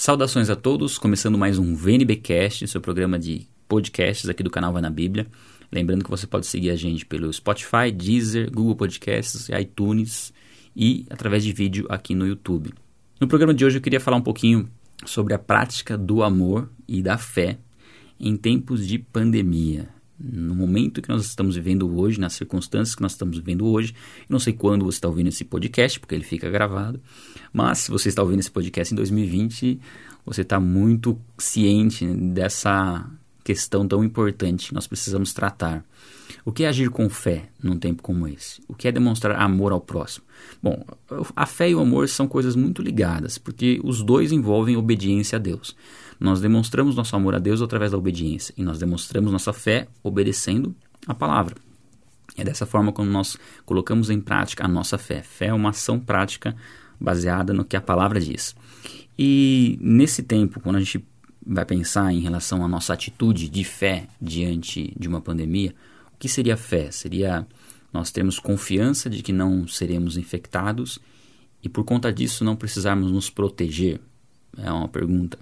Saudações a todos, começando mais um VNBcast, seu programa de podcasts aqui do canal Vai na Bíblia. Lembrando que você pode seguir a gente pelo Spotify, Deezer, Google Podcasts, iTunes e através de vídeo aqui no YouTube. No programa de hoje eu queria falar um pouquinho sobre a prática do amor e da fé em tempos de pandemia. No momento que nós estamos vivendo hoje, nas circunstâncias que nós estamos vivendo hoje, não sei quando você está ouvindo esse podcast, porque ele fica gravado, mas se você está ouvindo esse podcast em 2020, você está muito ciente dessa questão tão importante que nós precisamos tratar. O que é agir com fé num tempo como esse? O que é demonstrar amor ao próximo? Bom, a fé e o amor são coisas muito ligadas, porque os dois envolvem obediência a Deus. Nós demonstramos nosso amor a Deus através da obediência e nós demonstramos nossa fé obedecendo a palavra. É dessa forma como nós colocamos em prática a nossa fé. Fé é uma ação prática baseada no que a palavra diz. E nesse tempo, quando a gente vai pensar em relação à nossa atitude de fé diante de uma pandemia, o que seria fé? Seria nós termos confiança de que não seremos infectados e por conta disso não precisarmos nos proteger? É uma pergunta.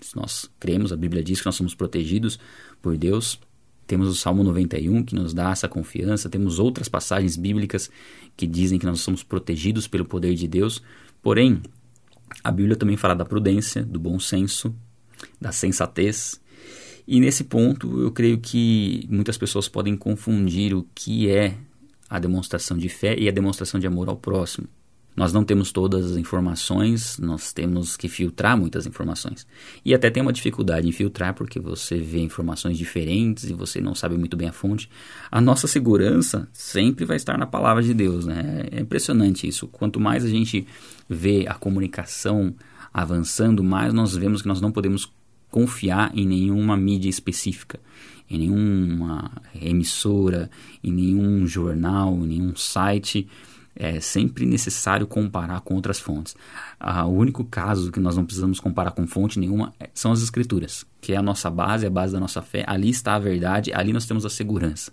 Se nós cremos, a Bíblia diz que nós somos protegidos por Deus. Temos o Salmo 91 que nos dá essa confiança, temos outras passagens bíblicas que dizem que nós somos protegidos pelo poder de Deus. Porém, a Bíblia também fala da prudência, do bom senso, da sensatez. E nesse ponto, eu creio que muitas pessoas podem confundir o que é a demonstração de fé e a demonstração de amor ao próximo. Nós não temos todas as informações, nós temos que filtrar muitas informações. E até tem uma dificuldade em filtrar porque você vê informações diferentes e você não sabe muito bem a fonte. A nossa segurança sempre vai estar na palavra de Deus, né? É impressionante isso. Quanto mais a gente vê a comunicação avançando, mais nós vemos que nós não podemos confiar em nenhuma mídia específica, em nenhuma emissora, em nenhum jornal, em nenhum site é sempre necessário comparar com outras fontes. Ah, o único caso que nós não precisamos comparar com fonte nenhuma é, são as escrituras, que é a nossa base, a base da nossa fé. Ali está a verdade, ali nós temos a segurança.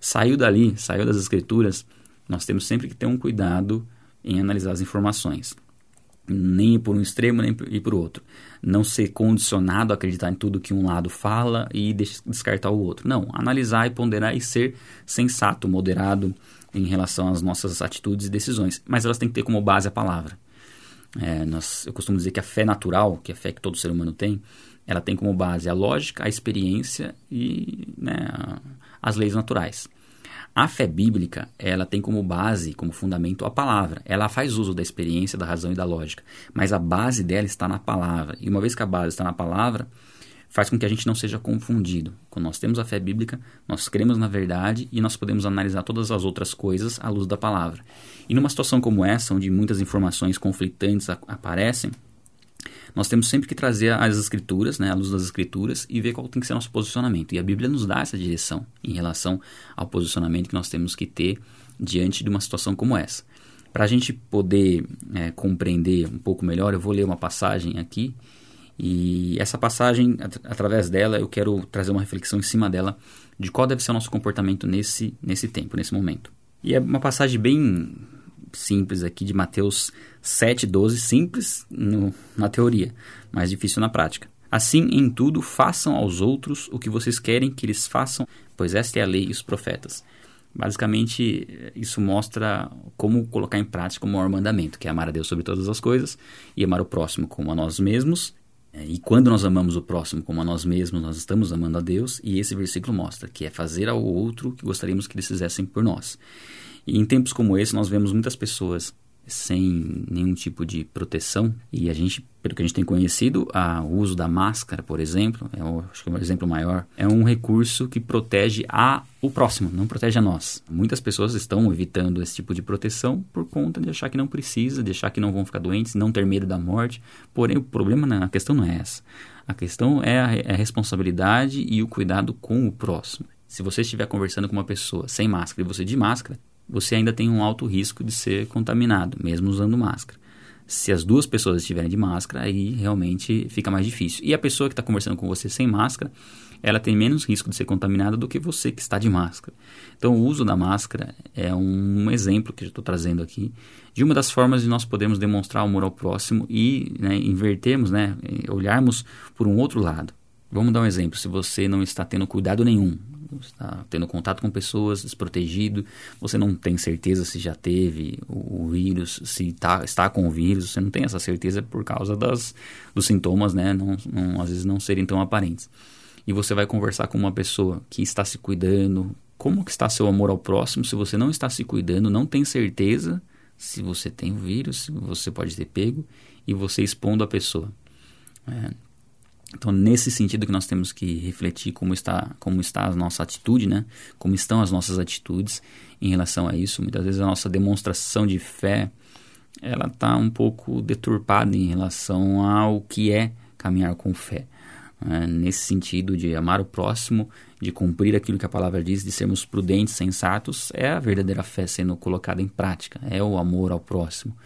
Saiu dali, saiu das escrituras, nós temos sempre que ter um cuidado em analisar as informações. Nem ir por um extremo, nem ir por outro. Não ser condicionado a acreditar em tudo que um lado fala e descartar o outro. Não, analisar e ponderar e ser sensato, moderado, em relação às nossas atitudes e decisões, mas elas têm que ter como base a palavra. É, nós, eu costumo dizer que a fé natural, que é a fé que todo ser humano tem, ela tem como base a lógica, a experiência e né, as leis naturais. A fé bíblica, ela tem como base, como fundamento a palavra. Ela faz uso da experiência, da razão e da lógica, mas a base dela está na palavra. E uma vez que a base está na palavra, faz com que a gente não seja confundido. Quando nós temos a fé bíblica, nós cremos na verdade e nós podemos analisar todas as outras coisas à luz da palavra. E numa situação como essa, onde muitas informações conflitantes aparecem, nós temos sempre que trazer as escrituras, né, à luz das escrituras, e ver qual tem que ser nosso posicionamento. E a Bíblia nos dá essa direção em relação ao posicionamento que nós temos que ter diante de uma situação como essa. Para a gente poder é, compreender um pouco melhor, eu vou ler uma passagem aqui e essa passagem, at através dela, eu quero trazer uma reflexão em cima dela de qual deve ser o nosso comportamento nesse, nesse tempo, nesse momento. E é uma passagem bem simples aqui de Mateus 7,12, simples no, na teoria, mas difícil na prática. Assim, em tudo, façam aos outros o que vocês querem que eles façam, pois esta é a lei e os profetas. Basicamente, isso mostra como colocar em prática o maior mandamento, que é amar a Deus sobre todas as coisas e amar o próximo como a nós mesmos e quando nós amamos o próximo como a nós mesmos, nós estamos amando a Deus, e esse versículo mostra que é fazer ao outro o que gostaríamos que eles fizessem por nós. E em tempos como esse, nós vemos muitas pessoas sem nenhum tipo de proteção. E a gente, pelo que a gente tem conhecido, a, o uso da máscara, por exemplo, é o, acho que é um exemplo maior, é um recurso que protege a, o próximo, não protege a nós. Muitas pessoas estão evitando esse tipo de proteção por conta de achar que não precisa, de achar que não vão ficar doentes, não ter medo da morte. Porém, o problema, a questão não é essa. A questão é a, é a responsabilidade e o cuidado com o próximo. Se você estiver conversando com uma pessoa sem máscara e você de máscara, você ainda tem um alto risco de ser contaminado, mesmo usando máscara. Se as duas pessoas estiverem de máscara, aí realmente fica mais difícil. E a pessoa que está conversando com você sem máscara, ela tem menos risco de ser contaminada do que você que está de máscara. Então, o uso da máscara é um exemplo que eu estou trazendo aqui de uma das formas de nós podermos demonstrar amor ao próximo e né, invertermos, né, olharmos por um outro lado. Vamos dar um exemplo. Se você não está tendo cuidado nenhum, está tendo contato com pessoas, desprotegido, você não tem certeza se já teve o, o vírus, se tá, está com o vírus, você não tem essa certeza por causa das, dos sintomas, né? Não, não, às vezes não serem tão aparentes e você vai conversar com uma pessoa que está se cuidando, como que está seu amor ao próximo se você não está se cuidando, não tem certeza se você tem o vírus, se você pode ter pego e você expondo a pessoa. É. Então, nesse sentido que nós temos que refletir como está, como está a nossa atitude, né? Como estão as nossas atitudes em relação a isso. Muitas vezes a nossa demonstração de fé, ela está um pouco deturpada em relação ao que é caminhar com fé né, nesse sentido de amar o próximo, de cumprir aquilo que a palavra diz, de sermos prudentes, sensatos, é a verdadeira fé sendo colocada em prática, é o amor ao próximo.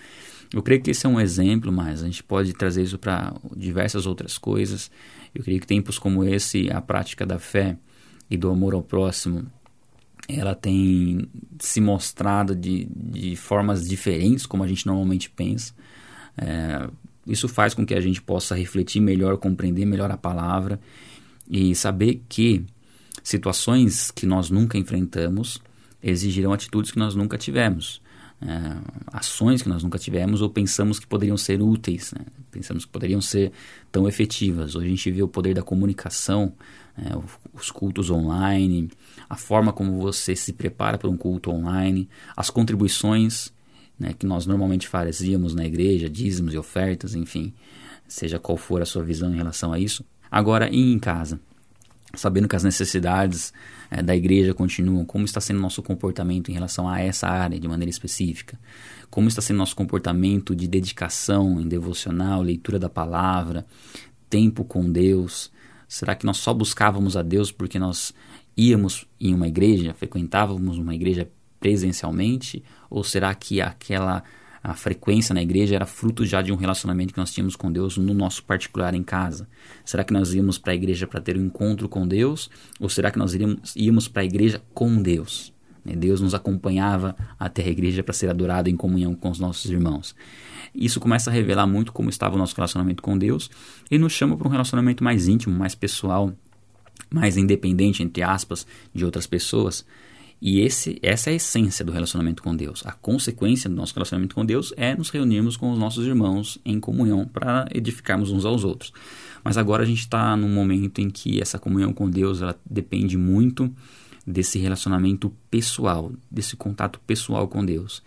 Eu creio que esse é um exemplo, mas a gente pode trazer isso para diversas outras coisas. Eu creio que tempos como esse, a prática da fé e do amor ao próximo, ela tem se mostrado de, de formas diferentes, como a gente normalmente pensa. É, isso faz com que a gente possa refletir melhor, compreender melhor a palavra e saber que situações que nós nunca enfrentamos exigirão atitudes que nós nunca tivemos. É, ações que nós nunca tivemos ou pensamos que poderiam ser úteis, né? pensamos que poderiam ser tão efetivas. Hoje a gente vê o poder da comunicação, é, os cultos online, a forma como você se prepara para um culto online, as contribuições né, que nós normalmente fazíamos na igreja, dízimos e ofertas, enfim, seja qual for a sua visão em relação a isso. Agora, e em casa? Sabendo que as necessidades é, da igreja continuam, como está sendo nosso comportamento em relação a essa área de maneira específica? Como está sendo nosso comportamento de dedicação em devocional, leitura da palavra, tempo com Deus? Será que nós só buscávamos a Deus porque nós íamos em uma igreja, frequentávamos uma igreja presencialmente? Ou será que aquela a frequência na igreja era fruto já de um relacionamento que nós tínhamos com Deus no nosso particular em casa? Será que nós íamos para a igreja para ter um encontro com Deus? Ou será que nós iríamos, íamos para a igreja com Deus? Né, Deus nos acompanhava até a igreja para ser adorado em comunhão com os nossos irmãos. Isso começa a revelar muito como estava o nosso relacionamento com Deus e nos chama para um relacionamento mais íntimo, mais pessoal, mais independente, entre aspas, de outras pessoas. E esse, essa é a essência do relacionamento com Deus. A consequência do nosso relacionamento com Deus é nos reunirmos com os nossos irmãos em comunhão para edificarmos uns aos outros. Mas agora a gente está num momento em que essa comunhão com Deus ela depende muito desse relacionamento pessoal, desse contato pessoal com Deus.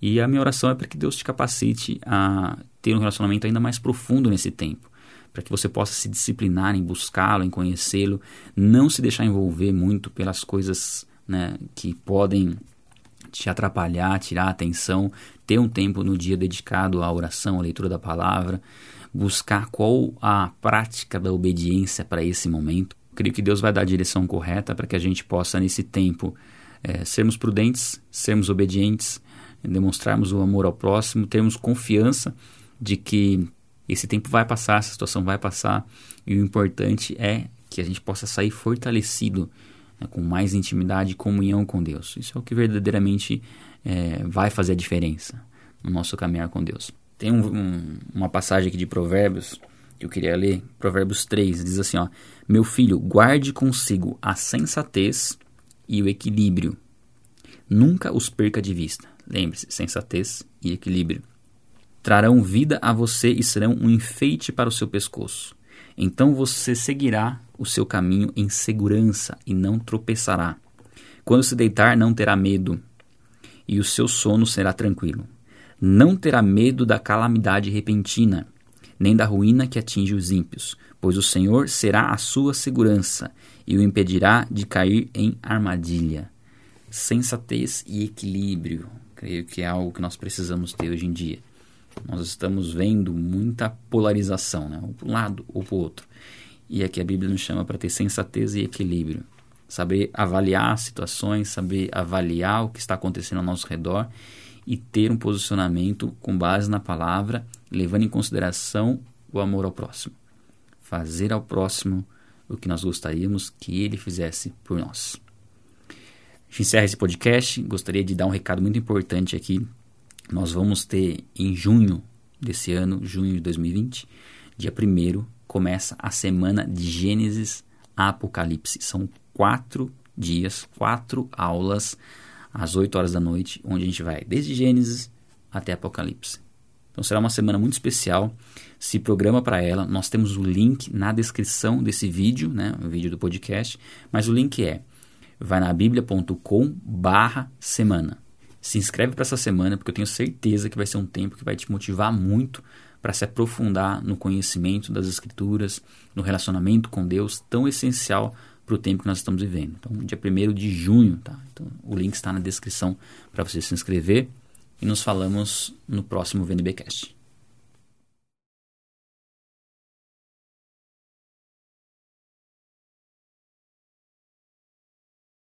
E a minha oração é para que Deus te capacite a ter um relacionamento ainda mais profundo nesse tempo para que você possa se disciplinar em buscá-lo, em conhecê-lo, não se deixar envolver muito pelas coisas né, que podem te atrapalhar, tirar a atenção, ter um tempo no dia dedicado à oração, à leitura da palavra, buscar qual a prática da obediência para esse momento. Creio que Deus vai dar a direção correta para que a gente possa, nesse tempo, é, sermos prudentes, sermos obedientes, demonstrarmos o amor ao próximo, termos confiança de que esse tempo vai passar, essa situação vai passar, e o importante é que a gente possa sair fortalecido né, com mais intimidade e comunhão com Deus. Isso é o que verdadeiramente é, vai fazer a diferença no nosso caminhar com Deus. Tem um, um, uma passagem aqui de Provérbios que eu queria ler, Provérbios 3, diz assim: ó, Meu filho, guarde consigo a sensatez e o equilíbrio. Nunca os perca de vista. Lembre-se, sensatez e equilíbrio. Trarão vida a você e serão um enfeite para o seu pescoço. Então você seguirá o seu caminho em segurança e não tropeçará. Quando se deitar, não terá medo, e o seu sono será tranquilo. Não terá medo da calamidade repentina, nem da ruína que atinge os ímpios, pois o Senhor será a sua segurança e o impedirá de cair em armadilha. Sensatez e equilíbrio, creio que é algo que nós precisamos ter hoje em dia. Nós estamos vendo muita polarização, né? ou para um lado ou para o outro. E aqui a Bíblia nos chama para ter sensatez e equilíbrio. Saber avaliar situações, saber avaliar o que está acontecendo ao nosso redor e ter um posicionamento com base na palavra, levando em consideração o amor ao próximo. Fazer ao próximo o que nós gostaríamos que ele fizesse por nós. A gente encerra esse podcast. Gostaria de dar um recado muito importante aqui. Nós vamos ter em junho desse ano, junho de 2020, dia 1 começa a semana de Gênesis a Apocalipse. São quatro dias, quatro aulas às 8 horas da noite, onde a gente vai desde Gênesis até Apocalipse. Então será uma semana muito especial. Se programa para ela. Nós temos o link na descrição desse vídeo, né, o vídeo do podcast. Mas o link é vai na bíblia.com/barra semana. Se inscreve para essa semana, porque eu tenho certeza que vai ser um tempo que vai te motivar muito para se aprofundar no conhecimento das Escrituras, no relacionamento com Deus, tão essencial para o tempo que nós estamos vivendo. Então, dia 1 de junho, tá? Então, o link está na descrição para você se inscrever e nos falamos no próximo VNBcast.